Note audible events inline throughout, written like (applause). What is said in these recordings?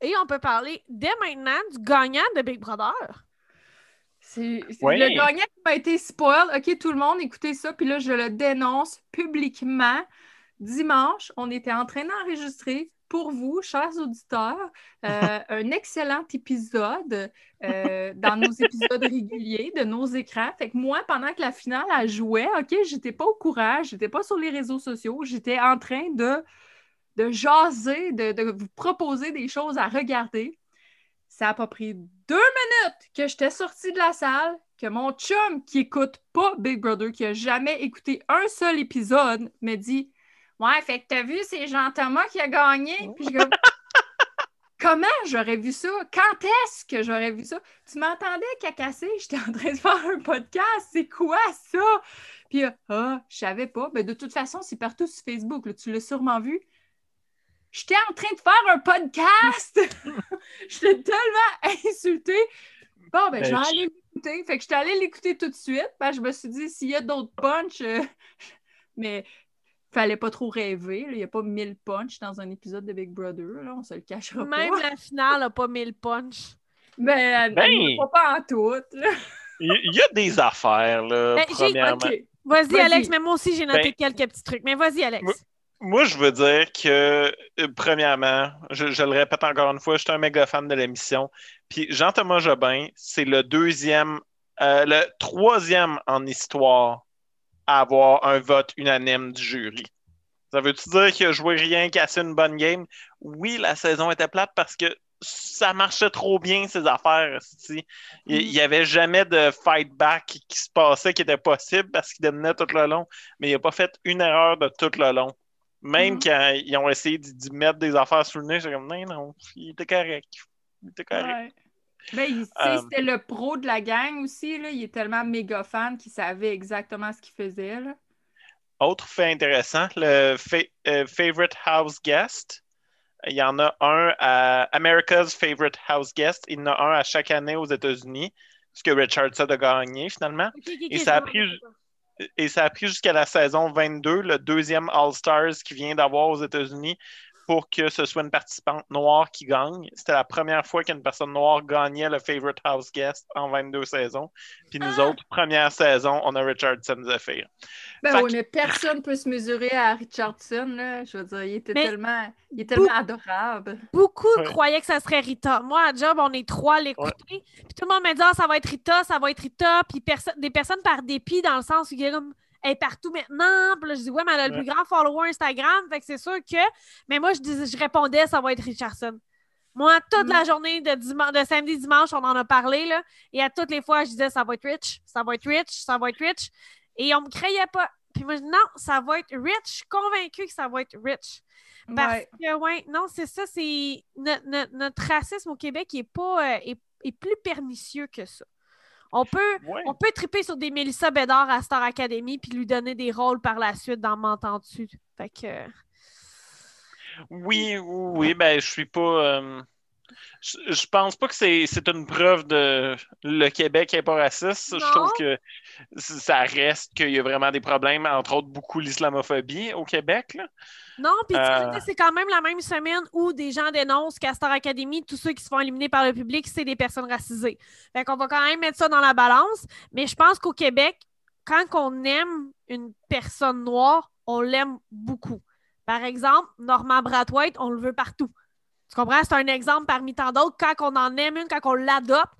Et on peut parler dès maintenant du gagnant de Big Brother. C'est Oui. le gagnant qui m'a été spoil. OK, tout le monde, écoutez ça. Puis là, je le dénonce publiquement. Dimanche, on était en train d'enregistrer pour vous, chers auditeurs, euh, (laughs) un excellent épisode euh, dans nos épisodes réguliers de nos écrans. Fait que moi, pendant que la finale elle jouait, OK, j'étais pas au courant, j'étais pas sur les réseaux sociaux, j'étais en train de, de jaser, de, de vous proposer des choses à regarder. Ça n'a pas pris deux minutes que j'étais sortie de la salle, que mon chum qui écoute pas Big Brother, qui a jamais écouté un seul épisode, me dit Ouais, fait que t'as vu, c'est Jean-Thomas qui a gagné. Puis je comme, Comment j'aurais vu ça? Quand est-ce que j'aurais vu ça? Tu m'entendais cacasser? J'étais en train de faire un podcast. C'est quoi ça? Puis, euh, ah, je savais pas. Ben, de toute façon, c'est partout sur Facebook. là. Tu l'as sûrement vu. J'étais en train de faire un podcast. (laughs) (laughs) J'étais tellement insultée. Bon, ben, je vais Ben, aller l'écouter. Fait que j'étais allée l'écouter tout de suite. Ben, je me suis dit, s'il y a d'autres punchs, euh, (laughs) mais fallait pas trop rêver. là. Il n'y a pas mille punchs dans un épisode de Big Brother. Là. On se le cachera Même pas. la finale n'a pas mis le punch. Ben, Ben. elle nous voit pas en tout. Il y a des affaires, là, Ben, premièrement. Vas-y. Alex, mais moi aussi, j'ai noté Ben- quelques petits trucs. Mais vas-y, Alex. Moi- je veux dire que, euh, premièrement, je, je le répète encore une fois, je suis un méga fan de l'émission. Puis Jean-Thomas Jobin, c'est le deuxième, euh, le troisième en histoire à avoir un vote unanime du jury. Ça veut-tu dire qu'il a joué rien, cassé une bonne game? Oui, la saison était plate parce que ça marchait trop bien, ces affaires. esti. Il n'y avait jamais de fight back qui se passait qui était possible parce qu'il dominait tout le long, mais il n'a pas fait une erreur de tout le long. Même Mhm. quand ils ont essayé d'y mettre des affaires sur le nez, j'étais comme, non, non, il était correct. Il était correct. Ouais. Ben, il- Euh, c'était le pro de la gang aussi. Là. Il est tellement méga fan qu'il savait exactement ce qu'il faisait. Là. Autre fait intéressant, le fa- euh, Favorite House Guest. Il y en a un à America's Favorite House Guest. Il y en a un à chaque année aux États-Unis, ce que Richardson a gagné finalement. Et ça a pris, et ça a pris jusqu'à la saison 22, le deuxième All-Stars qui vient d'avoir aux États-Unis, pour que ce soit une participante noire qui gagne. C'était la première fois qu'une personne noire gagnait le Favorite House Guest en 22 saisons. Puis nous Ah! autres, première saison, on a Richardson Zephyr. Ben Fait oui, que- mais personne ne peut se mesurer à Richardson. Là. Je veux dire, il était Mais- tellement, il est tellement adorable. Beaucoup Ouais. croyaient que ça serait Rita. Moi, à Job, on est trois à l'écouter. Puis tout le monde me dit Ah, ça va être Rita, ça va être Rita. Puis perso- des personnes par dépit, dans le sens où il y a comme elle est partout maintenant. Puis là, je dis Ouais, mais elle a le Ouais. plus grand follower Instagram. Fait que c'est sûr que. Mais moi, je, disais, je répondais Ça va être Richardson. Moi, toute Mm. la journée de, samedi, dimanche, on en a parlé. Là, et à toutes les fois, je disais Ça va être Rich, ça va être Rich, ça va être Rich. Et on me créait pas. Puis moi, je dis Non, ça va être Rich. Je suis convaincue que ça va être Rich. Parce Ouais. que, ouais, non, c'est ça, c'est. no- no- notre racisme au Québec est pas. euh, est, est plus pernicieux que ça. On peut, Ouais. on peut triper sur des Mélissa Bédard à Star Academy puis lui donner des rôles par la suite dans M'entends-tu? Fait que. Oui, oui, oui, ben je suis pas. euh, je, pense pas que c'est une preuve de le Québec est pas raciste. Je trouve que ça reste qu'il y a vraiment des problèmes, entre autres beaucoup l'islamophobie au Québec. Là. Non, puis Euh. c'est quand même la même semaine où des gens dénoncent qu'à Star Academy, tous ceux qui se font éliminer par le public, c'est des personnes racisées. Fait qu'on va quand même mettre ça dans la balance. Mais je pense qu'au Québec, quand on aime une personne noire, on l'aime beaucoup. Par exemple, Norman Brathwaite, on le veut partout. Tu comprends? C'est un exemple parmi tant d'autres. Quand on en aime une, quand on l'adopte,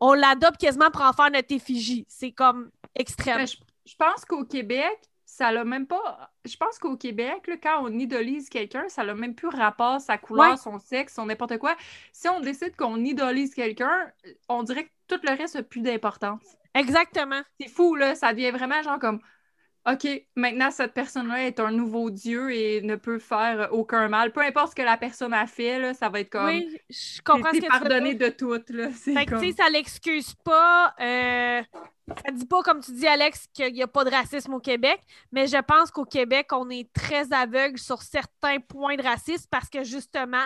on l'adopte quasiment pour en faire notre effigie. C'est comme extrême. Ben, je, je pense qu'au Québec, ça l'a même pas. Je pense qu'au Québec, là, quand on idolise quelqu'un, ça n'a même plus rapport sa couleur, Ouais. son sexe, son n'importe quoi. Si on décide qu'on idolise quelqu'un, on dirait que tout le reste n'a plus d'importance. Exactement. C'est fou, là. Ça devient vraiment genre comme OK, maintenant cette personne-là est un nouveau dieu et ne peut faire aucun mal. Peu importe ce que la personne a fait, là, ça va être comme. Oui, je comprends ce que pardonné dire. de tout, là. Fait que, comme- tu sais, ça l'excuse pas. euh, ça dit pas, comme tu dis, Alex, qu'il n'y a pas de racisme au Québec, mais je pense qu'au Québec, on est très aveugle sur certains points de racisme parce que, justement,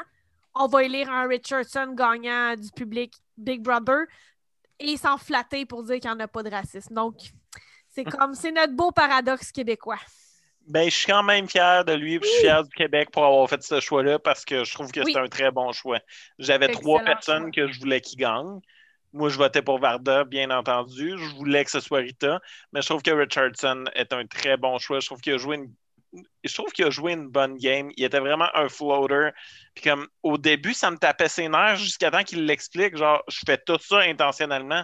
on va élire un Richardson gagnant du public Big Brother et s'en flatter pour dire qu'il n'y en a pas de racisme. Donc, c'est comme, c'est notre beau paradoxe québécois. Ben, je suis quand même fier de lui, puis je suis fier du Québec pour avoir fait ce choix-là parce que je trouve que Oui. c'est un très bon choix. J'avais trois personnes choix. que je voulais qu'ils gagnent. Moi, je votais pour Varda, bien entendu. Je voulais que ce soit Rita, mais je trouve que Richardson est un très bon choix. Je trouve qu'il a joué une je trouve qu'il a joué une bonne game. Il était vraiment un floater. Puis comme au début, ça me tapait ses nerfs jusqu'à temps qu'il l'explique. Genre, je fais tout ça intentionnellement.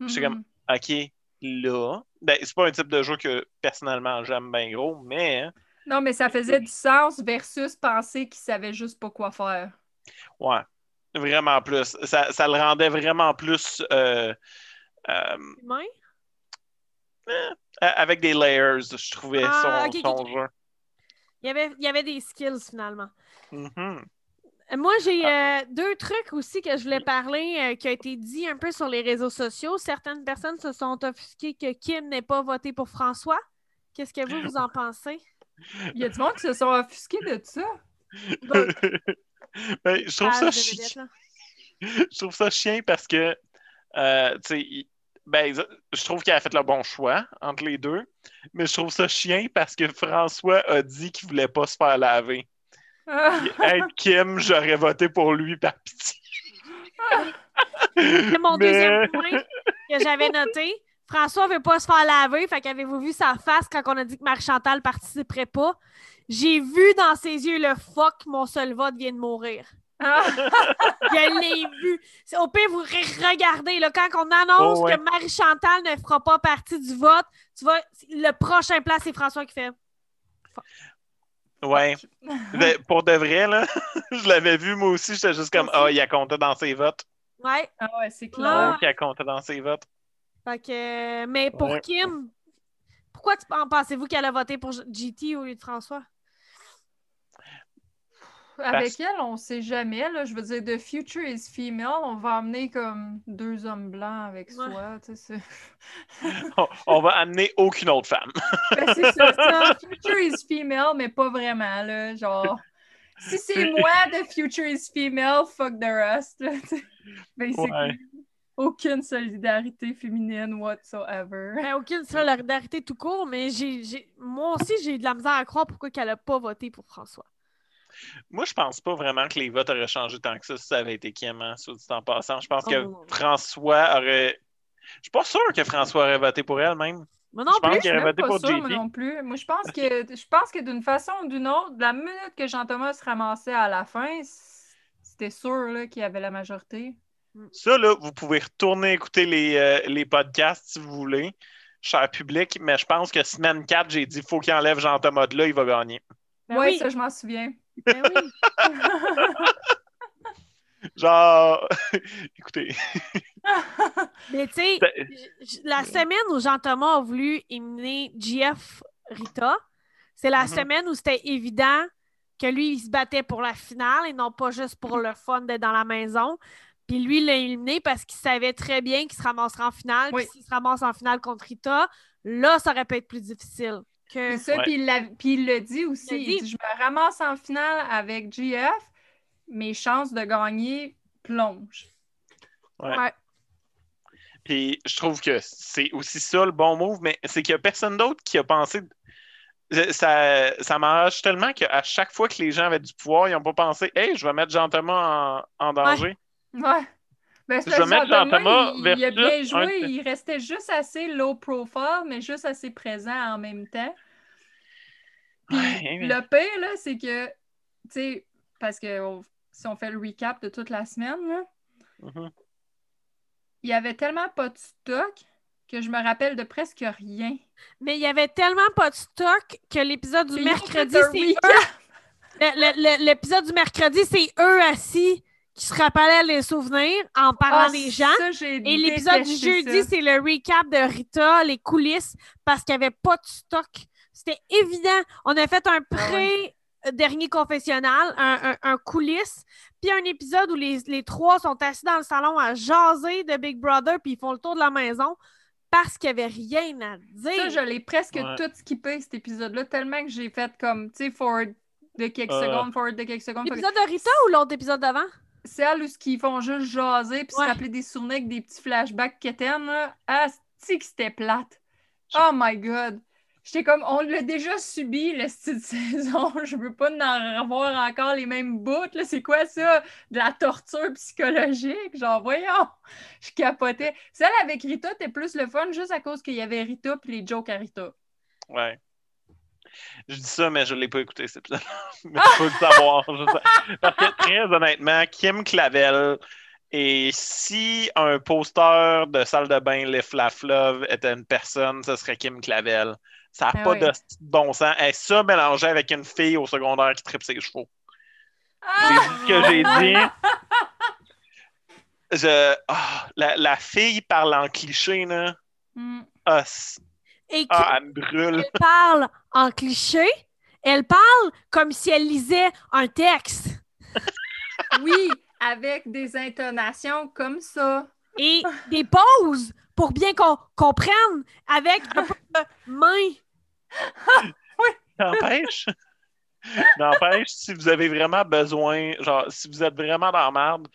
Je suis comme, Mhm. OK, là. Ben, c'est pas un type de jeu que personnellement j'aime bien gros, mais Non, mais ça faisait du sens versus penser qu'il savait juste pas quoi faire. ouais, vraiment plus. Ça, ça le rendait vraiment plus euh, euh, Humain? avec des layers, je trouvais Ah, son, son jeu. Il y avait, il y avait des skills finalement. Mhm. Euh, Moi, j'ai euh, deux trucs aussi que je voulais parler euh, qui a été dit un peu sur les réseaux sociaux. Certaines personnes se sont offusquées que Kim n'ait pas voté pour François. Qu'est-ce que vous, vous en pensez? Il y a du monde qui se sont offusqués de ça. Bon, (laughs) Ben, je trouve page ça chi- là. (laughs) je trouve ça chien parce que euh, tu sais, il- ben, je trouve qu'il a fait le bon choix entre les deux, mais je trouve ça chien parce que François a dit qu'il voulait pas se faire laver. Être (laughs) Kim, j'aurais voté pour lui par pitié. C'est mon Mais- deuxième point que j'avais noté. François veut pas se faire laver. Fait qu'avez-vous vu sa face quand on a dit que Marie-Chantal participerait pas? J'ai vu dans ses yeux le fuck, mon seul vote vient de mourir. Ah. (laughs) Je l'ai vu. Au pire, vous re- regardez, là, quand on annonce Oh, ouais. que Marie-Chantal ne fera pas partie du vote, tu vois, le prochain plat, c'est François qui fait. Ouais. De- (laughs) pour de vrai, là, (laughs) je l'avais vu moi aussi, j'étais juste comme Ah, il a compté dans ses votes. Ouais. Ah ouais, c'est Ah. clair. Il a compté dans ses votes. Fait que, mais pour Ouais. Kim, pourquoi tu en pensez-vous qu'elle a voté pour GT au lieu de François? Avec elle, on sait jamais. Là. Je veux dire, The Future is Female, on va amener comme deux hommes blancs avec Ouais. soi. tu sais, c'est- (laughs) On, on va amener aucune autre femme. (laughs) Ben, c'est ça, ça. Future is Female, mais pas vraiment. Là. Genre, si c'est moi, The Future is Female, fuck the rest. Là, tu sais. Basically. Ouais. Aucune solidarité féminine whatsoever. Ben, aucune solidarité tout court, mais j'ai, j'ai- moi aussi, j'ai de la misère à croire pourquoi elle n'a pas voté pour François. Moi, je pense pas vraiment que les votes auraient changé tant que ça si ça avait été Kim, hein, soit dit en passant. Je pense que Oh. François aurait. Je suis pas sûr que François aurait voté pour elle même. Moi non Je pense plus. Qu'il aurait voté pour sûre, moi non plus. Moi, je pense que je pense que d'une façon ou d'une autre, la minute que Jean-Thomas se ramassait à la fin, c'était sûr là, qu'il y avait la majorité. Ça, là, vous pouvez retourner écouter les, euh, les podcasts si vous voulez, cher public, mais je pense que semaine 4, j'ai dit faut qu'il enlève Jean-Thomas de là, il va gagner. Ben oui, oui. ça, je m'en souviens. Ben oui. (laughs) Genre, (laughs) écoutez. Mais tu sais, la semaine où Jean-Thomas a voulu éliminer GF Rita, c'est la Mhm. semaine où c'était évident que lui, il se battait pour la finale et non pas juste pour le fun d'être dans la maison. Puis lui, il l'a éliminé parce qu'il savait très bien qu'il se ramassera en finale. Oui. Puis s'il se ramasse en finale contre Rita, là, ça aurait pu être plus difficile. Que... Ça, Ouais. puis il, l'a- puis il le dit aussi. Il dit. je me ramasse en finale avec GF, mes chances de gagner plongent. Ouais. Ouais. Puis je trouve que c'est aussi ça le bon move, mais c'est qu'il n'y a personne d'autre qui a pensé. Ça, ça m'arrache tellement qu'à chaque fois que les gens avaient du pouvoir, ils n'ont pas pensé Hey, je vais mettre Jean-Thomas en, en danger. Ouais. Ben, Je vais mettre Jean-Thomas, il, il a bien un joué, il restait juste assez low profile, mais juste assez présent en même temps. Puis Ouais, mais- le pire, là, c'est que, tu sais, parce que on- si on fait le recap de toute la semaine, là, Mhm. il y avait tellement pas de stock que je me rappelle de presque rien. Mais il y avait tellement pas de stock que l'épisode du mercredi, c'est eux. Le- le- le- L'épisode du mercredi, c'est eux assis qui se rappelaient les souvenirs en parlant Ah, des gens? ça, Et l'épisode du jeudi, c'est le recap de Rita, les coulisses, parce qu'il n'y avait pas de stock. C'était évident. On a fait un Ah pré-dernier confessionnal, un, un, un coulisse, puis un épisode où les, les trois sont assis dans le salon à jaser de Big Brother, puis ils font le tour de la maison parce qu'il n'y avait rien à dire. Ça, je l'ai presque Ouais. tout skippé, cet épisode-là, tellement que j'ai fait comme, tu sais, forward de quelques Euh. secondes, forward de quelques secondes. L'épisode de Rita ou l'autre épisode d'avant? Celles où ils font juste jaser puis Ouais. se rappeler des souvenirs avec des petits flashbacks quétaines, là. Ah, c'est que c'était plate? Oh my god. J'étais comme, on l'a déjà subi, le style de (laughs) saison. Je veux pas en avoir encore les mêmes bouts. là. C'est quoi ça? De la torture psychologique? Genre, voyons. (laughs) Je capotais. Celle avec Rita, c'était plus le fun juste à cause qu'il y avait Rita puis les jokes à Rita. Ouais. Je dis ça, mais je ne l'ai pas écouté, cet épisode (laughs) Mais tu peux le savoir. Parce que très honnêtement, Kim Clavel, et si un poster de salle de bain Lift Love était une personne, ce serait Kim Clavel. Ça n'a Ah pas oui. de bon sens. Et ça mélangé avec une fille au secondaire qui tripe ses chevaux. J'ai Ah! dit ce que j'ai dit. (laughs) Je... ah, la, la fille parle en cliché, là. Ah, c- Et qui ah, elle me brûle. elle parle en cliché, elle parle comme si elle lisait un texte. (laughs) Oui, avec des intonations comme ça. Et des pauses pour bien qu'on comprenne avec un peu de main. (laughs) N'empêche. N'empêche, si vous avez vraiment besoin, genre, si vous êtes vraiment dans la merde,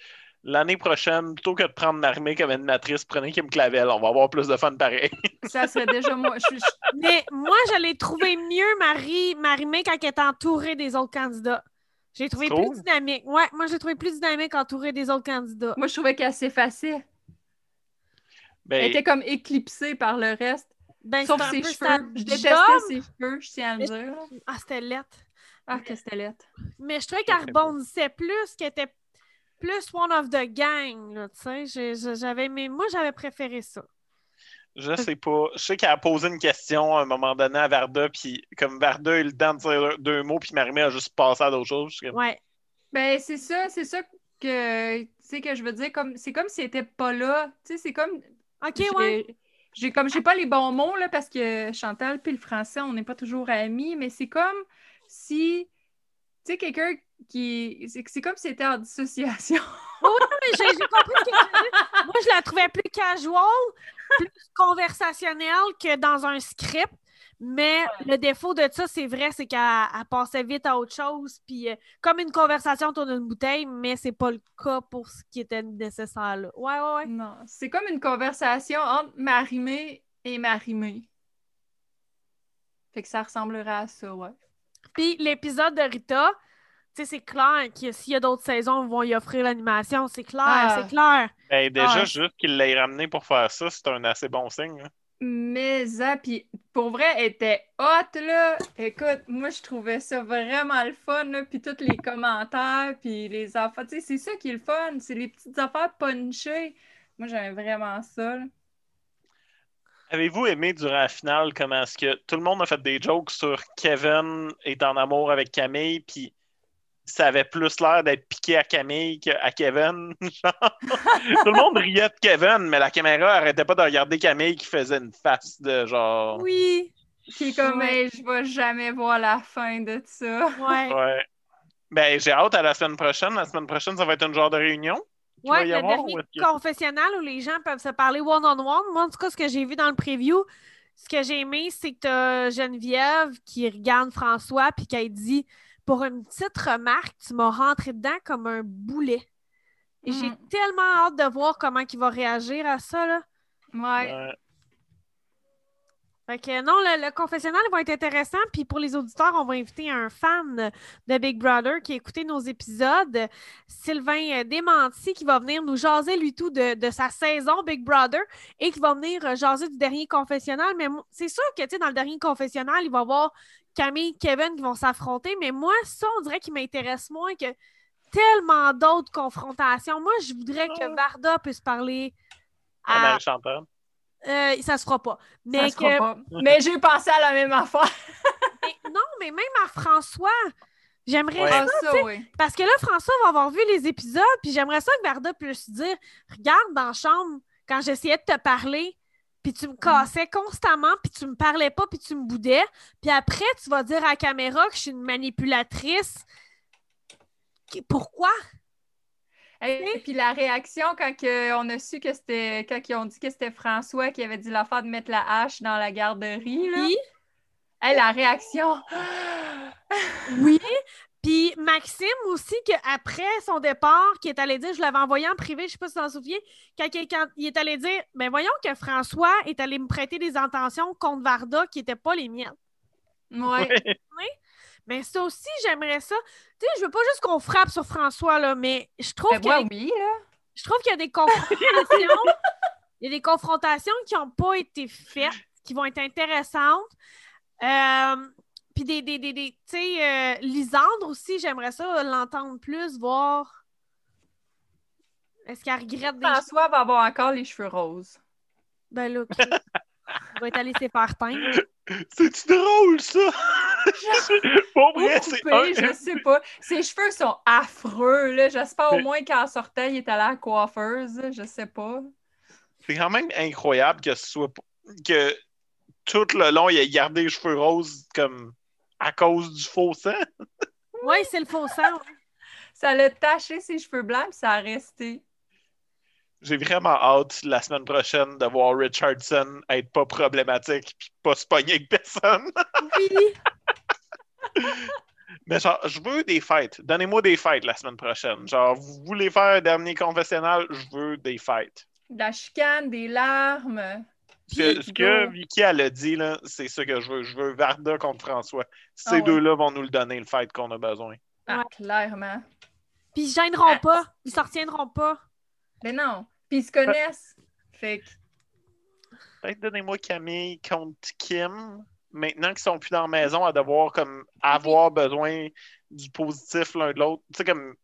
l'année prochaine, plutôt que de prendre Marimé comme animatrice, prenez Kim Clavel. On va avoir plus de fun pareil. (laughs) Ça serait déjà moi. Je suis- je- Mais moi, je l'ai trouvé mieux, Marie, Marie-Mé, quand elle est entourée des autres candidats. J'ai trouvé plus dynamique. Ouais, moi, j'ai trouvé plus dynamique entourée des autres candidats. Moi, je trouvais qu'elle s'effaçait. Elle Ben, était comme éclipsée par le reste. Ben, Sauf ses peu sa cheveux. Je détestais ses cheveux, je tiens à le dire. Ah, c'était lettre. Ah, que c'était lettre. Mais je trouvais qu'elle rebondissait plus, qu'elle était plus one of the gang, là, tu sais. J'avais, mais moi, j'avais préféré ça. je sais pas. Je sais qu'elle a posé une question à un moment donné à Varda, puis comme Varda a eu le temps de dire deux mots, puis Marimé a juste passé à d'autres choses. Comme, Ouais. Ben, c'est ça, c'est ça que, tu sais, que je veux dire. Comme, c'est comme si elle était pas là. Tu sais, c'est comme. OK, j'ai- ouais. J'ai comme j'ai pas les bons mots là parce que Chantal puis le français on n'est pas toujours amis mais c'est comme si tu sais quelqu'un qui c'est c'est comme si c'était en dissociation. (laughs) Mais J'ai compris que. Moi, je la trouvais plus casual, plus conversationnelle que dans un script. Mais le défaut de ça, c'est vrai, c'est qu'elle elle passait vite à autre chose. Puis euh, comme une conversation autour d'une bouteille, mais c'est pas le cas pour ce qui était nécessaire là. Ouais, ouais, ouais. Non, c'est comme une conversation entre Marimé et Marimé. Fait que ça ressemblerait à ça, ouais. Puis l'épisode de Rita, c'est clair que s'il y a d'autres saisons, ils vont y offrir l'animation. C'est clair, Ah. c'est clair. ben, déjà, Ah. juste qu'il l'ait ramené pour faire ça, c'est un assez bon signe. hein. Mais ça, puis pour vrai, elle était hot, là. Écoute, moi, je trouvais ça vraiment le fun, là. Puis tous les commentaires, puis les affaires. Tu sais, c'est ça qui est le fun. C'est les petites affaires punchées. Moi, j'aime vraiment ça, là. Avez-vous aimé durant la finale comment est-ce que tout le monde a fait des jokes sur Kevin est en amour avec Camille, puis ça avait plus l'air d'être piqué à Camille qu'à Kevin. (laughs) tout le monde riait de Kevin, mais la caméra arrêtait pas de regarder Camille qui faisait une face de genre. Oui. Qui est comme, Ouais. Hey, je vais jamais voir la fin de ça. Ouais. Ouais. Ben, j'ai hâte à la semaine prochaine. La semaine prochaine, ça va être une genre de réunion. y le avoir, dernier ou confessionnal où les gens peuvent se parler one-on-one. Moi, en tout cas, ce que j'ai vu dans le preview, ce que j'ai aimé, c'est que t'as Geneviève qui regarde François puis qui dit Pour une petite remarque, tu m'as rentré dedans comme un boulet. Et j'ai Mm. tellement hâte de voir comment il va réagir à ça. Là. Ouais. Ouais. Fait que non, le, le confessionnal va être intéressant. Puis pour les auditeurs, on va inviter un fan de Big Brother qui a écouté nos épisodes, Sylvain euh, Démenti, qui va venir nous jaser lui tout de, de sa saison Big Brother et qui va venir euh, jaser du dernier confessionnal. Mais c'est sûr que tu sais, dans le dernier confessionnal, il va y avoir Camille et Kevin qui vont s'affronter. Mais moi, ça, on dirait qu'il m'intéresse moins que tellement d'autres confrontations. Moi, je voudrais que Oh. Varda puisse parler À à. Marie-Chantal. Euh, ça se fera pas. Mais Ça se fera que pas. Mais j'ai pensé à la même affaire. (laughs) Mais non, mais même à François, j'aimerais Ouais. ça, Ah, ça, tu sais, oui. Parce que là, François va avoir vu les épisodes, puis j'aimerais ça que Varda puisse dire Regarde dans la chambre, quand j'essayais de te parler, puis tu me cassais constamment, puis tu me parlais pas, puis tu me boudais. Puis après, tu vas dire à la caméra que je suis une manipulatrice. Pourquoi? Et puis la réaction quand que on a su que c'était quand ils ont dit que c'était François qui avait dit l'affaire de mettre la hache dans la garderie là. Oui. Hey, la réaction. (gasps) Oui. Puis Maxime aussi, qu'après son départ, qui est allé dire, je l'avais envoyé en privé, je sais pas si tu t'en souviens, quand, quand il est allé dire, ben voyons que François est allé me prêter des intentions contre Varda qui n'étaient pas les miennes. Ouais. Mais ça aussi, j'aimerais ça. Tu sais, je veux pas juste qu'on frappe sur François, là, mais je trouve Ben, moi, oui, là. je trouve qu'il y a des confrontations. (laughs) il y a des confrontations qui n'ont pas été faites, qui vont être intéressantes. Euh, puis des, des, des, des- tu sais, euh, Lisandre aussi, j'aimerais ça l'entendre plus, voir. Est-ce qu'elle regrette des choses? François va avoir encore les cheveux roses. Ben là, ok. Il va être allé se faire teindre. C'est drôle, ça! (laughs) Pour Ou vrai, c'est je sais pas. Ses cheveux sont affreux, là. J'espère au moins qu'en sortant, il est allé à la coiffeuse. Je sais pas. C'est quand même incroyable que ce soit que tout le long, il a gardé les cheveux roses comme à cause du faux sang? Oui, c'est le faux sang. Ça l'a taché ses cheveux blancs, puis ça a resté. J'ai vraiment hâte la semaine prochaine de voir Richardson être pas problématique puis pas se pogner avec personne. Oui. (laughs) Mais genre, je veux des fêtes. Donnez-moi des fêtes la semaine prochaine. Genre, vous voulez faire un dernier confessionnal, je veux des fêtes. De la chicane, des larmes. Ce que, ce. Vicky elle a dit, là, c'est ça que je veux. Je veux Varda contre François. Ces Ah ouais. deux-là vont nous le donner, le fight qu'on a besoin. Ah, clairement. Puis ils gêneront Ah. pas. Ils s'en retiendront pas. Mais non. Puis ils se connaissent. Fait que. Peut-être donnez-moi Camille contre Kim. Maintenant qu'ils sont plus dans la maison, à devoir comme avoir besoin du positif l'un de l'autre. Tu sais, comme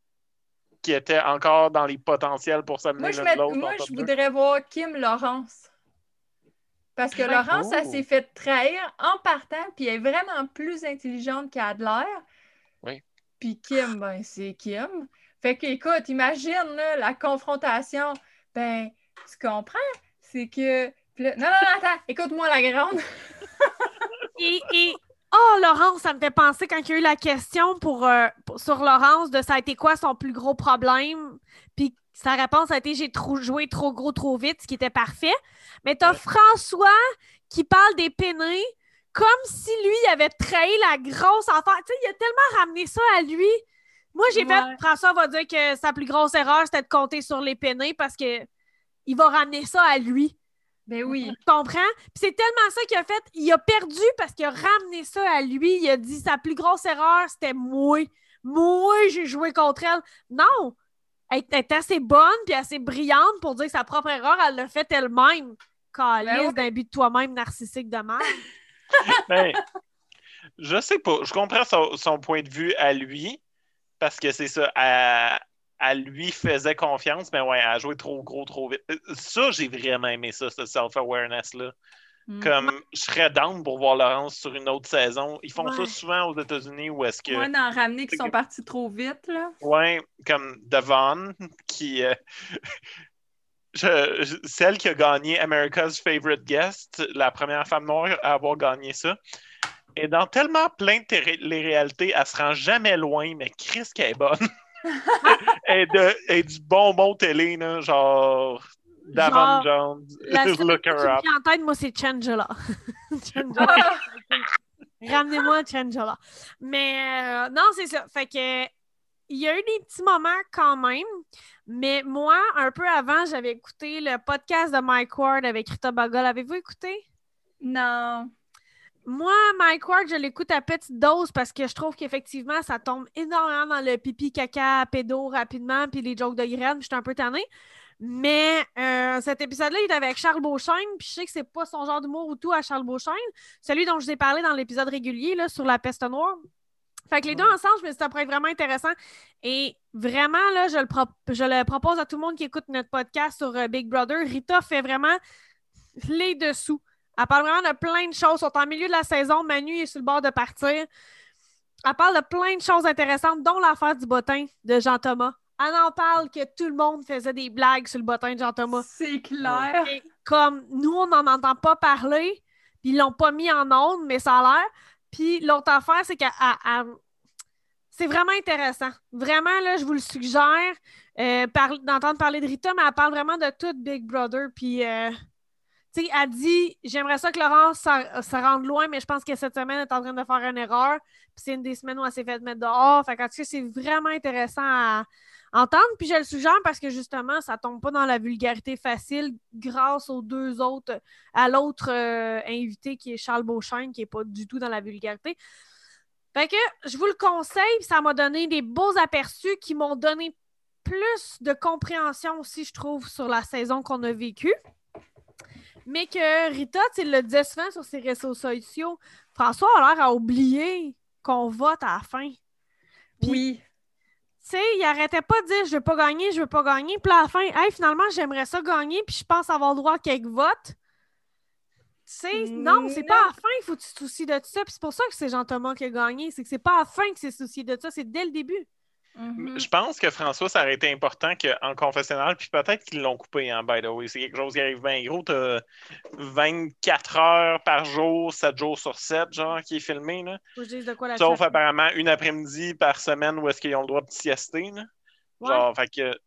qui étaient encore dans les potentiels pour s'amener Moi, je, l'un de l'autre. moi, je voudrais voir Kim Laurence. Parce que Ouais. Laurence, elle s'est fait trahir en partant, puis elle est vraiment plus intelligente qu'Adler. Oui. Puis Kim, ben, c'est Kim. Fait que, écoute, imagine là, la confrontation. Ben, tu comprends? C'est que. Non, non, non, attends, écoute-moi la grande. (laughs) Et, et- oh, Laurence, ça me fait penser quand il y a eu la question pour, euh, pour- sur Laurence de ça a été quoi son plus gros problème. Sa réponse a été j'ai trop joué trop gros, trop vite, ce qui était parfait. Mais t'as Ouais. François qui parle des pénés comme si lui il avait trahi la grosse affaire. Tu sais, il a tellement ramené ça à lui. Moi, j'ai Ouais. fait François va dire que sa plus grosse erreur, c'était de compter sur les pénés parce que il va ramener ça à lui. Ben oui. Tu comprends? Puis c'est tellement ça qu'il a fait. Il a perdu parce qu'il a ramené ça à lui. Il a dit sa plus grosse erreur, c'était moi. Moi, j'ai joué contre elle. Non! Elle est assez bonne puis assez brillante pour dire que sa propre erreur, elle l'a fait elle-même. Calice Ben ouais. d'un but de toi-même narcissique de merde. (laughs) Ben, je sais pas. Je comprends son, son point de vue à lui, parce que c'est ça. À, à lui faisait confiance, mais ouais, elle a joué trop gros, trop vite. Euh, Ça, j'ai vraiment aimé ça, ce self-awareness-là. Mm. Comme je serais down pour voir Laurence sur une autre saison. Ils font ça Ouais. souvent aux États-Unis où est-ce que. Moi, d'en ramener qui sont partis trop vite, là. Ouais, comme Devon, qui. euh, (laughs) je- je- celle qui a gagné America's Favorite Guest, la première femme noire à avoir gagné ça. Et dans tellement plein de réalités, elle se rend jamais loin, mais Chris qu'elle est bonne. (laughs) (laughs) est de, est du bonbon télé, là, genre Davon Genre, Jones, La (laughs) seule Look Her Up. en tête, moi, c'est Changela. (laughs) Changela. Ramenez-moi Changela. Mais euh, non, c'est ça. Fait que il y a eu des petits moments quand même. Mais moi, un peu avant, j'avais écouté le podcast de Mike Ward avec Rita Bagol. Avez-vous écouté? Non. Moi, Mike Ward, je l'écoute à petite dose parce que je trouve qu'effectivement, ça tombe énormément dans le pipi, caca, pédo rapidement, puis les jokes de graines, je suis un peu tannée. Mais euh, cet épisode-là, il est avec Charles Beauchesne, puis je sais que c'est pas son genre d'humour ou tout à Charles Beauchesne. Celui dont je vous ai parlé dans l'épisode régulier là, sur la peste noire. Fait que les deux ensemble, je me suis dit, ça pourrait être vraiment intéressant. Et vraiment, là, je le, pro- je le propose à tout le monde qui écoute notre podcast sur euh, Big Brother. Rita fait vraiment les dessous. Elle parle vraiment de plein de choses. Ils sont en milieu de la saison. Manu est sur le bord de partir. Elle parle de plein de choses intéressantes, dont l'affaire du bottin de Jean-Thomas. Elle en parle que tout le monde faisait des blagues sur le bottin de Jean-Thomas. C'est clair. Et comme nous, on n'en entend pas parler, puis ils l'ont pas mis en ondes, mais ça a l'air. Puis l'autre affaire, c'est elle- C'est vraiment intéressant. Vraiment, là, je vous le suggère euh, par- d'entendre parler de Rita, mais elle parle vraiment de tout Big Brother. Puis, euh, sais, elle dit J'aimerais ça que Laurence se rende loin, mais je pense que cette semaine, elle est en train de faire une erreur. Puis c'est une des semaines où elle s'est fait mettre dehors. Fait cas, c'est vraiment intéressant à entendre. Puis je le suggère parce que justement, ça tombe pas dans la vulgarité facile grâce aux deux autres, à l'autre euh, invité qui est Charles Beauchesne, qui est pas du tout dans la vulgarité. Fait que je vous le conseille, ça m'a donné des beaux aperçus qui m'ont donné plus de compréhension aussi, je trouve, sur la saison qu'on a vécue. Mais que Rita, tu le disait souvent sur ses réseaux sociaux, François a l'air à oublier qu'on vote à la fin. oui. Tu sais, il arrêtait pas de dire je veux pas gagner, je veux pas gagner. Puis à la fin, hey, finalement, j'aimerais ça gagner, puis je pense avoir le droit à quelques votes. Tu sais, non, c'est pas à la fin, il faut que tu te soucies de ça. Puis c'est pour ça que c'est Jean-Thomas qui a gagné. C'est que c'est pas à la fin que c'est soucié de ça, c'est dès le début. Mhm. Je pense que François, ça aurait été important qu'en confessionnal, puis peut-être qu'ils l'ont coupé, hein, by the way. C'est quelque chose qui arrive bien gros. T'as 24 heures par jour, 7 jours sur 7, genre, qui est filmé. Là. Faut que je dise de quoi la Sauf apparemment une après-midi par semaine où est-ce qu'ils ont le droit de siester. Là. Ouais. Genre, fait que.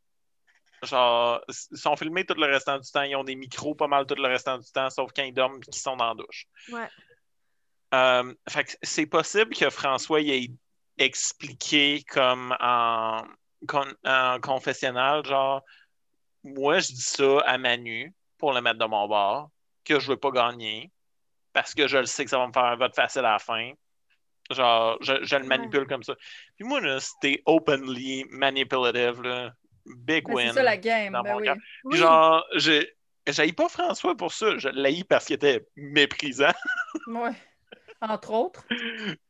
Genre, ils sont filmés tout le restant du temps. Ils ont des micros pas mal tout le restant du temps, sauf quand ils dorment et qu'ils sont dans la douche. Ouais. Euh, fait que c'est possible que François y ait expliqué comme en, con- en confessionnal, genre, moi, je dis ça à Manu pour le mettre de mon bord, que je veux pas gagner, parce que je le sais que ça va me faire un vote facile à la fin. Genre, je, je le manipule comme ça. Puis moi, là, c'était openly manipulative, là. Big Ben, win. c'est ça la game. dans ben mon oui. Oui. Puis genre, j'haïs pas François pour ça. Je l'haïs parce qu'il était méprisant. Ouais. Entre autres. (laughs)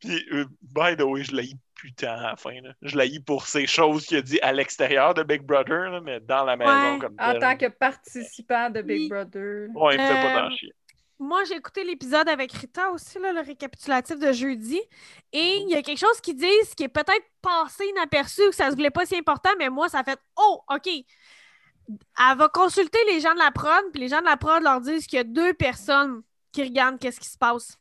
Puis, euh, by the way, je l'haïs putain à la fin. Là. Je l'haïs pour ces choses qu'il a dit à l'extérieur de Big Brother, là, mais dans la maison Ouais. comme En tel. tant que participant de Big Oui. Brother. Ouais, il me fait pas Euh, tant chier. Moi, j'ai écouté l'épisode avec Rita aussi, là, le récapitulatif de jeudi. Et il y a quelque chose qui disent qui est peut-être passé inaperçu, que ça se voulait pas si important, mais moi, ça a fait Oh, OK. Elle va consulter les gens de la prod, puis les gens de la prod leur disent qu'il y a deux personnes qui regardent qu'est-ce qui se passe.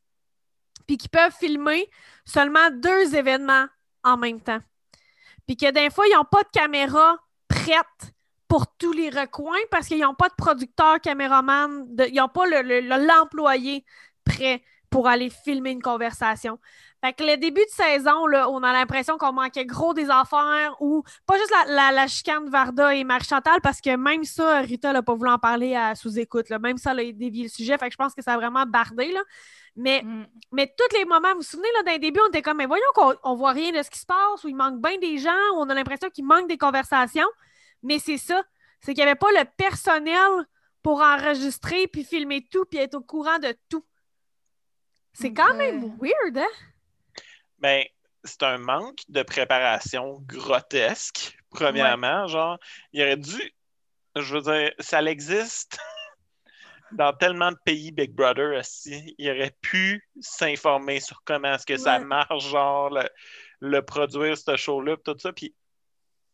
Puis qui peuvent filmer seulement deux événements en même temps. Puis que des fois, ils n'ont pas de caméra prête pour tous les recoins parce qu'ils n'ont pas de producteur, caméraman, ils n'ont pas le- le- le- l'employé prêt pour aller filmer une conversation. Fait que le début de saison, là, on a l'impression qu'on manquait gros des affaires ou pas juste la, la, la chicane de Varda et Marie-Chantal parce que même ça, Rita n'a pas voulu en parler à sous-écoute. là. Même ça, elle a dévié le sujet. Fait que je pense que ça a vraiment bardé. Là. Mais Mm. mais tous les moments, vous vous souvenez, là, d'un début, on était comme, mais voyons qu'on on voit rien de ce qui se passe, ou il manque bien des gens, ou on a l'impression qu'il manque des conversations. Mais c'est ça, c'est qu'il n'y avait pas le personnel pour enregistrer, puis filmer tout, puis être au courant de tout. C'est quand même weird, hein? Ben, c'est un manque de préparation grotesque, premièrement. Genre, il aurait dû. Je veux dire, ça existe (laughs) dans tellement de pays Big Brother aussi. Il aurait pu s'informer sur comment est-ce que ça marche, genre, le, le produire, ce show-là, pis tout ça. Puis,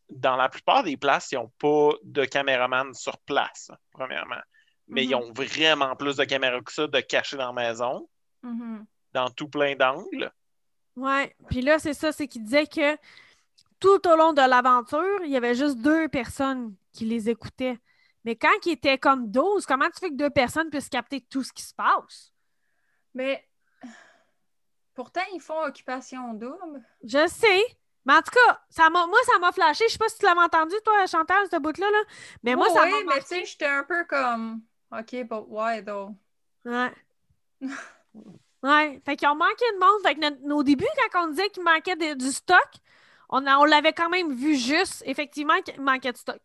dans la plupart des places, ils n'ont pas de caméraman sur place, premièrement. Mais ils Mhm. ont vraiment plus de caméras que ça de cachés dans la maison, Mhm. dans tout plein d'angles. Ouais. Puis là, c'est ça, c'est qu'il disait que tout au long de l'aventure, il y avait juste deux personnes qui les écoutaient. Mais quand il était comme 12, comment tu fais que deux personnes puissent capter tout ce qui se passe? Mais pourtant, ils font occupation double. Je sais. Mais en tout cas, ça m'a, moi, ça m'a flashé. Je sais pas si tu l'avais entendu, toi, Chantal, ce bout-là. Là. Mais moi, ça oui, m'a mais marqué. tu sais, j'étais un peu comme OK, but why though? Ouais. (laughs) ouais. Fait qu'ils ont manqué de monde. Fait que notre- nos débuts, quand on disait qu'il manquait de- du stock, on, a- on l'avait quand même vu juste, effectivement, qu'il manquait de stock.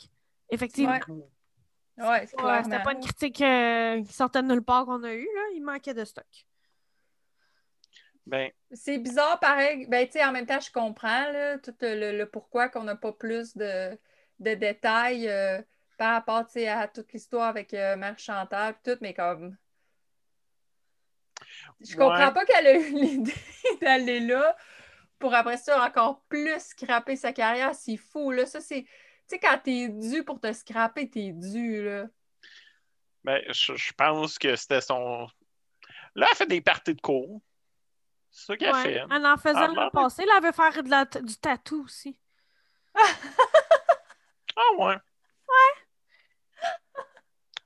Effectivement. Ouais. Ouais, c'est Ouais. C'était pas une critique euh, qui sortait de nulle part qu'on a eue. Là. Il manquait de stock. Ben, C'est bizarre, pareil. Ben, tu sais, en même temps, je comprends là, tout le, le pourquoi qu'on n'a pas plus de, de détails euh, par rapport tu sais, à toute l'histoire avec euh, Mère Chantal tout, mais comme. Je comprends Ouais. pas qu'elle a eu (laughs) l'idée d'aller là pour après ça encore plus scraper sa carrière. C'est fou, là. Ça, c'est. Tu sais, quand t'es dû pour te scraper, t'es dû, là. ben, je, je pense que c'était son. Là, elle fait des parties de cours. C'est ça qu'elle Ouais. fait. Elle en faisait Ah, ben, passé. Là, elle veut faire de la- du tatou aussi. (laughs) Ah ouais. Ouais.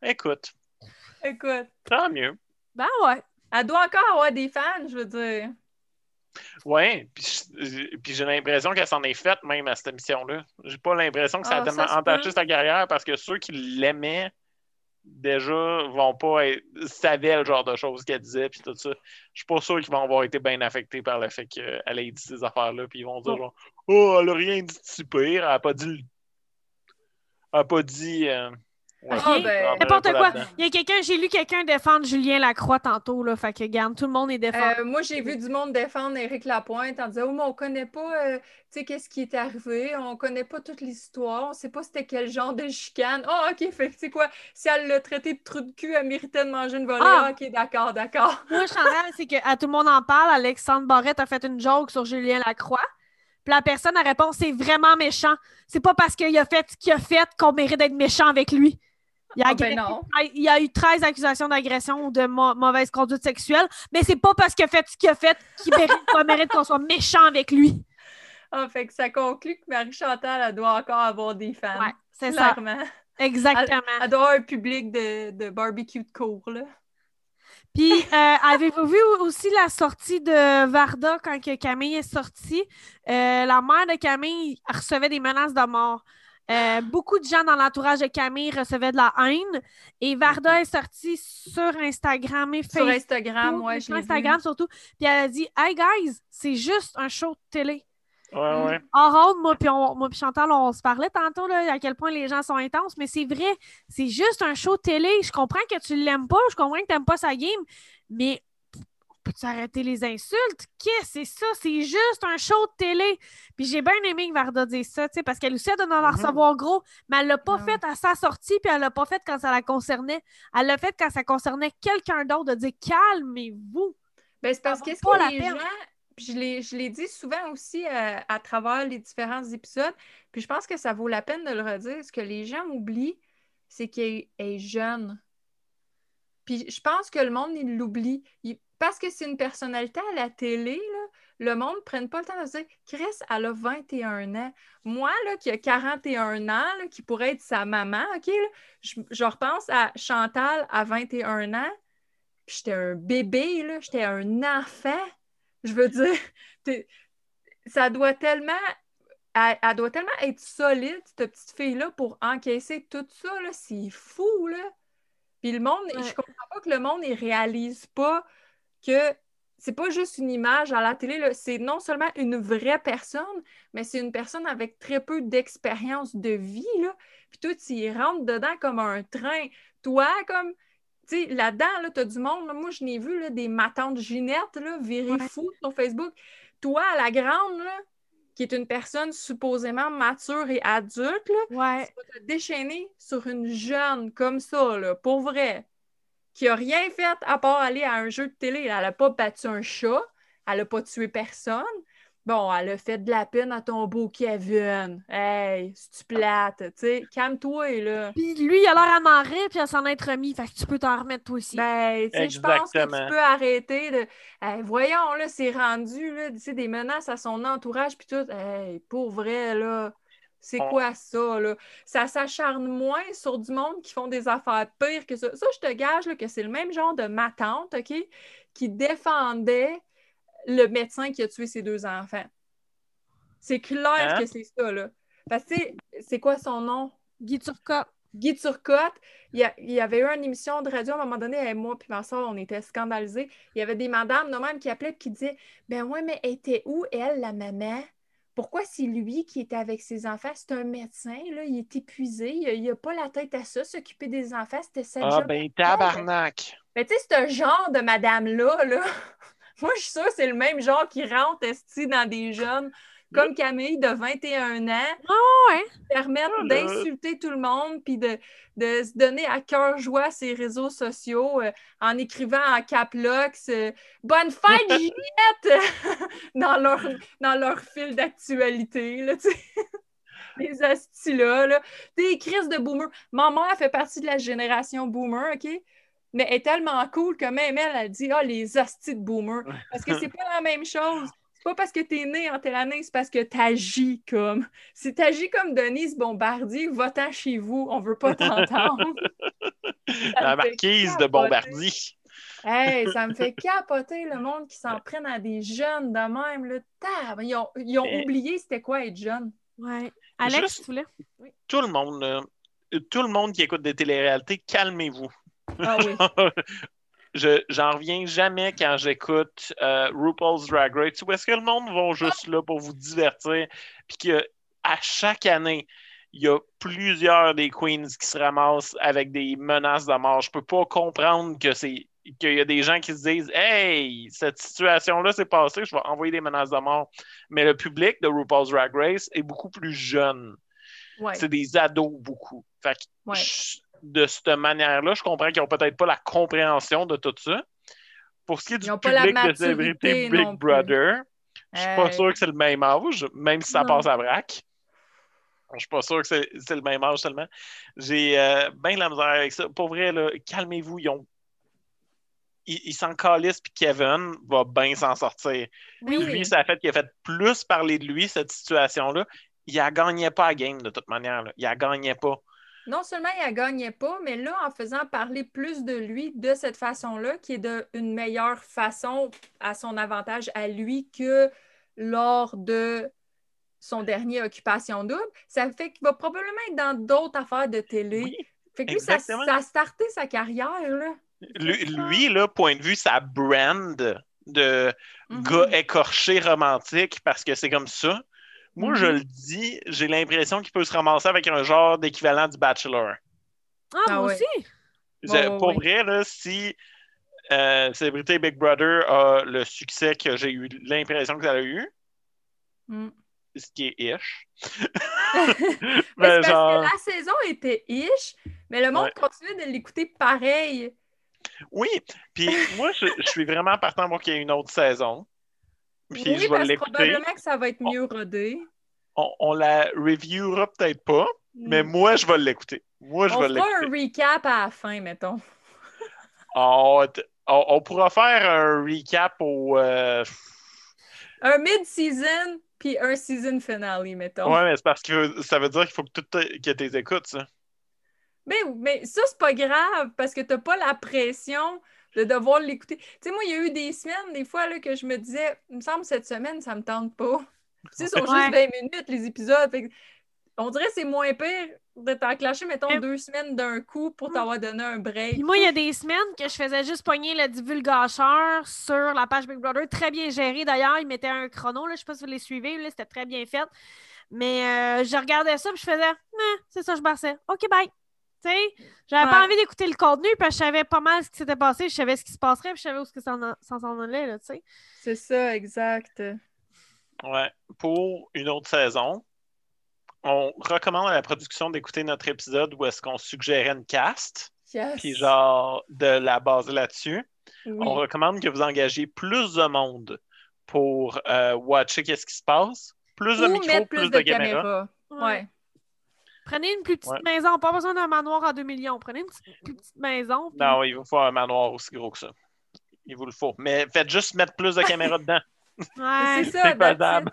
Écoute. Écoute, Tant mieux. Ben ouais. Elle doit encore avoir des fans, je veux dire. Ouais, puis j'ai l'impression qu'elle s'en est faite même à cette émission-là. J'ai pas l'impression que ça a Ah, entaché sa carrière parce que ceux qui l'aimaient déjà vont pas être, savaient le genre de choses qu'elle disait puis tout ça. Je suis pas sûr qu'ils vont avoir été bien affectés par le fait qu'elle ait dit ces affaires-là puis ils vont dire genre Oh, elle a rien dit de si pire, elle a pas dit le- Elle a pas dit euh, ouais, Ah, ben, N'importe quoi. Il y a quelqu'un, j'ai lu quelqu'un défendre Julien Lacroix tantôt, là. Fait que, garde, tout le monde est défendu. Euh, moi, j'ai vu du monde défendre Éric Lapointe en disant Oh, mais on connaît pas, euh, tu sais, qu'est-ce qui est arrivé, on connaît pas toute l'histoire, on sait pas c'était quel genre de chicane. Oh, OK, fait tu sais quoi, si elle l'a traité de trou de cul, elle méritait de manger une volée. Ah! Ah, OK, d'accord, d'accord. Moi, Chantal, c'est que à tout le monde en parle. Alexandre Barrette a fait une joke sur Julien Lacroix. Puis la personne a répondu c'est vraiment méchant. C'est pas parce qu'il a fait ce qu'il a fait qu'on mérite d'être méchant avec lui. Il a, Ah, ben agressé- non. il y a eu 13 accusations d'agression ou de mau- mauvaise conduite sexuelle, mais c'est pas parce qu'il a fait ce qu'il a fait qu'il mérite, qu'on mérite qu'on soit méchant avec lui. Ah, fait que ça conclut que Marie-Chantal, doit encore avoir des fans. Ouais, c'est ça. Clairement. Exactement. Elle doit avoir un public de, de barbecue de cours, là. Puis, euh, avez-vous vu aussi la sortie de Varda quand que Camille est sortie? Euh, la mère de Camille recevait des menaces de mort. Euh, beaucoup de gens dans l'entourage de Camille recevaient de la haine. Et Varda est sortie sur Instagram et Sur Facebook. Instagram, ouais, je sur vu. Instagram surtout. Puis elle a dit Hey guys, c'est juste un show de télé. Ouais, ouais. En ronde, moi puis on- moi puis Chantal, on se parlait tantôt là, à quel point les gens sont intenses, mais c'est vrai, c'est juste un show de télé. Je comprends que tu l'aimes pas, je comprends que tu n'aimes pas sa game, mais peux-tu arrêter les insultes? Qu'est-ce que c'est ça? C'est juste un show de télé. Puis j'ai bien aimé que Varda dise ça, tu sais, parce qu'elle aussi elle doit en recevoir gros, mais elle l'a pas Non. fait à sa sortie, puis elle l'a pas fait quand ça la concernait. Elle l'a fait quand ça concernait quelqu'un d'autre, de dire calmez-vous. Ben, c'est parce Ça que les gens, je l'ai, dit souvent aussi euh, à travers les différents épisodes, puis je pense que ça vaut la peine de le redire. Ce que les gens oublient, c'est qu'elle est jeune. Puis je pense que le monde, il l'oublie. Parce que c'est une personnalité à la télé, le monde ne prenne pas le temps de se dire Chris, elle a 21 ans. Moi, là, qui a 41 ans, là, qui pourrait être sa maman, OK? là, je, je repense à Chantal à 21 ans, j'étais un bébé, j'étais un enfant. Je veux dire, (laughs) ça doit tellement. Elle, elle doit tellement être solide, cette petite fille-là, pour encaisser tout ça. C'est fou, là. Puis le monde, Ouais. je comprends pas que le monde, il réalise pas que c'est pas juste une image à la télé. C'est non seulement une vraie personne, mais c'est une personne avec très peu d'expérience de vie, là. Puis toi, tu y rentres dedans comme un train. Toi, comme tu sais, là-dedans, là, tu as du monde. là, moi, je n'ai vu là, des matantes Ginette là, virer Ouais. fou sur Facebook. Toi, la grande, là, qui est une personne supposément mature et adulte, là, Ouais. tu vas te déchaîner sur une jeune comme ça, là, pour vrai, qui a rien fait à part aller à un jeu de télé. Elle n'a pas battu un chat, elle n'a pas tué personne. Bon, elle a fait de la peine à ton beau Kevin. Hey, c'est-tu plate, tu sais, calme-toi, là. Puis lui, il a l'air à m'en rire, puis à s'en être remis. Fait que tu peux t'en remettre toi aussi. Ben, tu sais, je pense que tu peux arrêter de. Hey, voyons, là, c'est rendu, là, tu sais, des menaces à son entourage, puis tout. Hey, pour vrai, là, c'est quoi ça, là? Ça s'acharne moins sur du monde qui font des affaires pires que ça. Ça, je te gage, là, que c'est le même genre de ma tante, OK, qui défendait le médecin qui a tué ses deux enfants. C'est clair Hein? que c'est ça, là. Parce que, tu sais, c'est quoi son nom? Guy Turcotte. Guy Turcotte, il y, a- il y avait eu une émission de radio à un moment donné, et moi puis ma soeur, on était scandalisés. Il y avait des madames de même qui appelaient et qui disaient Ben ouais, mais elle était où, elle, la maman? Pourquoi c'est lui qui était avec ses enfants? C'est un médecin, là, il est épuisé, il n'a pas la tête à ça, s'occuper des enfants, c'était sa Ah, ben, tabarnak. Mais tu sais, ce genre de madame-là, là, (laughs) (laughs) moi, je suis sûre que c'est le même genre qui rentre esti, dans des jeunes comme Camille de 21 ans, ouais. permettre Ah, là. d'insulter tout le monde puis de, de se donner à cœur joie ses réseaux sociaux euh, en écrivant en caplox euh, Bonne fête, (laughs) Juliette! (laughs) dans, leur, dans leur fil d'actualité, là, tu sais. Les astis-là, là. Des crises de boomer. Ma mère fait partie de la génération boomer, OK? Mais elle est tellement cool que même elle, elle dit Ah, les hosties de boomer. Parce que c'est (laughs) pas la même chose. C'est pas parce que t'es né en telle année, c'est parce que t'agis comme. Si t'agis comme Denise Bombardier, va-t'en chez vous, on veut pas t'entendre. (laughs) La marquise de. Bombardier. Hey, ça me fait (laughs) capoter le monde qui s'en prennent à des jeunes de même. Là. Tab, Ils ont, ils ont Mais- oublié c'était quoi être jeune. Ouais. Alex, Juste- tu voulais? Tout le monde, là, tout le monde qui écoute des téléréalités, calmez-vous. Ah oui. (laughs) Je, j'en reviens jamais quand j'écoute euh, RuPaul's Drag Race. Où est-ce que le monde va juste là pour vous divertir? Puis qu'à chaque année, il y a plusieurs des queens qui se ramassent avec des menaces de mort. Je peux pas comprendre que c'est qu'il y a des gens qui se disent Hey, cette situation-là s'est passée, je vais envoyer des menaces de mort. Mais le public de RuPaul's Drag Race est beaucoup plus jeune. Ouais. C'est des ados beaucoup. Fait que Ouais. je- de cette manière-là, je comprends qu'ils n'ont peut-être pas la compréhension de tout ça. Pour ce qui est du Ils ont pas la public de célébrité Big. Brother, je suis pas Hey. sûr que c'est le même âge, même si ça Non. passe à vrac. Je suis pas sûr que c'est le même âge seulement. J'ai euh, bien de la misère avec ça. Pour vrai, calmez-vous. Ils ont. Ils s'en calissent, puis Kevin va bien s'en sortir. Oui, Lui, ça a fait qu'il a fait plus parler de lui, cette situation-là. Il a gagné pas à game de toute manière. là. Il a gagné pas. Non seulement il ne gagnait pas, mais là, en faisant parler plus de lui de cette façon-là, qui est de une meilleure façon à son avantage à lui que lors de son dernier Occupation Double, ça fait qu'il va probablement être dans d'autres affaires de télé. Oui, fait que lui, ça, a starté sa carrière, là. lui, lui, là, point de vue, sa brand de gars écorché romantique, parce que c'est comme ça. Moi, Mhm. je le dis, j'ai l'impression qu'il peut se ramasser avec un genre d'équivalent du Bachelor. Ah, Ah moi ouais. aussi. Je- Ouais, ouais, pour ouais. vrai, là, si euh, Célébrité Big Brother a le succès que j'ai eu l'impression que ça a eu, Mm. ce qui est ish. (laughs) Mais c'est parce genre- que la saison était ish, mais le monde Ouais. continuait de l'écouter pareil. Oui, puis moi, je, je suis vraiment partant pour qu'il y ait une autre saison. Puis oui, je vais parce que l'écouter. probablement que ça va être mieux rodé. On, on la reviewera peut-être pas, mais Mm. moi, je vais l'écouter. Moi, je On vais fera l'écouter. un recap à la fin, mettons. On, on- on pourra faire un recap au. euh, Un mid-season, puis un season finale, mettons. Ouais, mais c'est parce que ça veut dire qu'il faut que, que tu les écoutes, ça. Mais, mais ça, c'est pas grave, parce que t'as pas la pression de devoir l'écouter. Tu sais, moi, il y a eu des semaines, des fois, là, que je me disais, il me semble, cette semaine, ça me tente pas. Tu sais, c'est juste Ouais. 20 minutes, les épisodes. Fait que on dirait que c'est moins pire de t'enclencher, mettons, deux semaines d'un coup pour t'avoir donné un break. Puis moi, il y a des semaines que je faisais juste pogner le divulgacheur sur la page Big Brother. Très bien géré d'ailleurs. Il mettait un chrono. Là. Je sais pas si vous les suivez. là, C'était très bien fait. Mais euh, je regardais ça puis je faisais Ah, c'est ça, je bassais. OK, bye. Tu sais, j'avais pas envie d'écouter le contenu parce que je savais pas mal ce qui s'était passé. Je savais ce qui se passerait puis je savais où ce que ça en, ça s'en allait. Là, tu sais. C'est ça, exact. Ouais. Pour une autre saison, on recommande à la production d'écouter notre épisode où est-ce qu'on suggérait une cast, Yes. puis genre de la baser là-dessus. Oui. On recommande que vous engagiez plus de monde pour euh, watcher qu'est-ce qui se passe. Plus de micros, plus, de, caméras. Ouais. Prenez une plus petite Ouais. maison. Pas besoin d'un manoir à 2 millions. Prenez une petite- plus petite maison. puis- Non, il vous faut un manoir aussi gros que ça. Il vous le faut. Mais faites juste mettre plus de caméras dedans. (laughs) Ouais. C'est ça, faisable.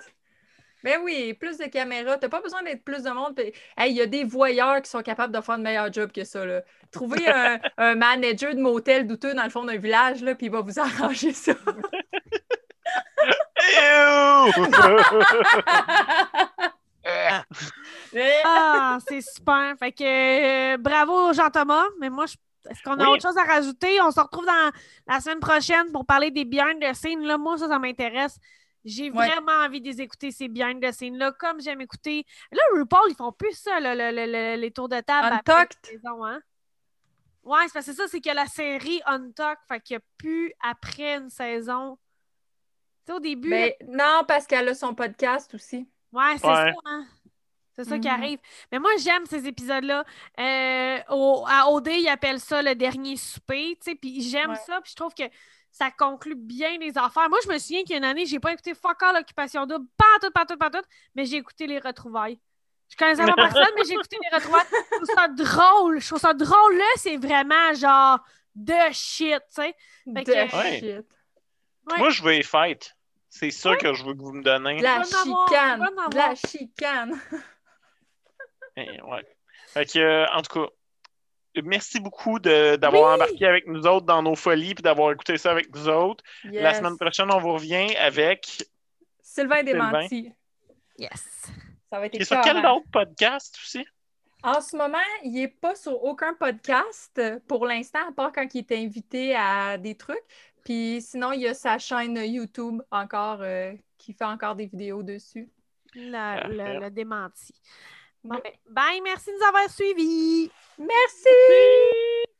Ben oui, plus de caméras. T'as pas besoin d'être plus de monde. Puis, hey, il y a des voyeurs qui sont capables de faire de meilleur job que ça. Là. Trouvez un, (laughs) un manager de motel douteux dans le fond d'un village, là, puis il va vous arranger ça. (laughs) Mais- (laughs) Ah, c'est super. Fait que euh, bravo Jean-Thomas. Mais moi, je- est-ce qu'on a Oui. autre chose à rajouter? On se retrouve dans la semaine prochaine pour parler des behind the scenes. Là, moi, ça, ça m'intéresse. J'ai Ouais. vraiment envie de les écouter, ces behind the scenes-là, comme j'aime écouter. Là, RuPaul, ils font plus ça, là, le- le- le- les tours de table. après Untucked. une saison, hein? Ouais, c'est parce que c'est ça, c'est que la série Untucked, fait qu'il n'y a plus après une saison. Tu sais, au début, Ben, non, parce qu'elle a son podcast aussi. Ouais, c'est Ouais. ça, hein. C'est ça qui Mhm. arrive. Mais moi, j'aime ces épisodes-là. Euh, au- à OD, ils appellent ça le dernier souper, tu sais, puis j'aime Ouais. ça, puis je trouve que ça conclut bien les affaires. Moi, je me souviens qu'il y a une année, j'ai pas écouté fuck all l'occupation double, pas tout, pas tout, pas tout, mais j'ai écouté les retrouvailles. Je connaissais pas (laughs) personne, mais j'ai écouté les retrouvailles. Je trouve ça drôle. Je trouve ça drôle, là, c'est vraiment genre de shit, tu sais. Fait De que- Ouais. shit. Ouais. Moi, je veux les fêtes. C'est ça que je veux que vous me donnez. La chicane. la chicane. (laughs) Eh, ouais. Fait que, euh, en tout cas, merci beaucoup de- d'avoir Oui. embarqué avec nous autres dans nos folies et d'avoir écouté ça avec nous autres. La Yes. semaine prochaine, on vous revient avec. Sylvain Sylvain. Démenti. Yes. Ça va être est sur quel autre podcast aussi? En ce moment, il n'est pas sur aucun podcast pour l'instant, à part quand il est invité à des trucs. Puis sinon, il y a sa chaîne YouTube encore euh, qui fait encore des vidéos dessus. Le, le- le démenti. Ben, bye. Merci de nous avoir suivis. Merci.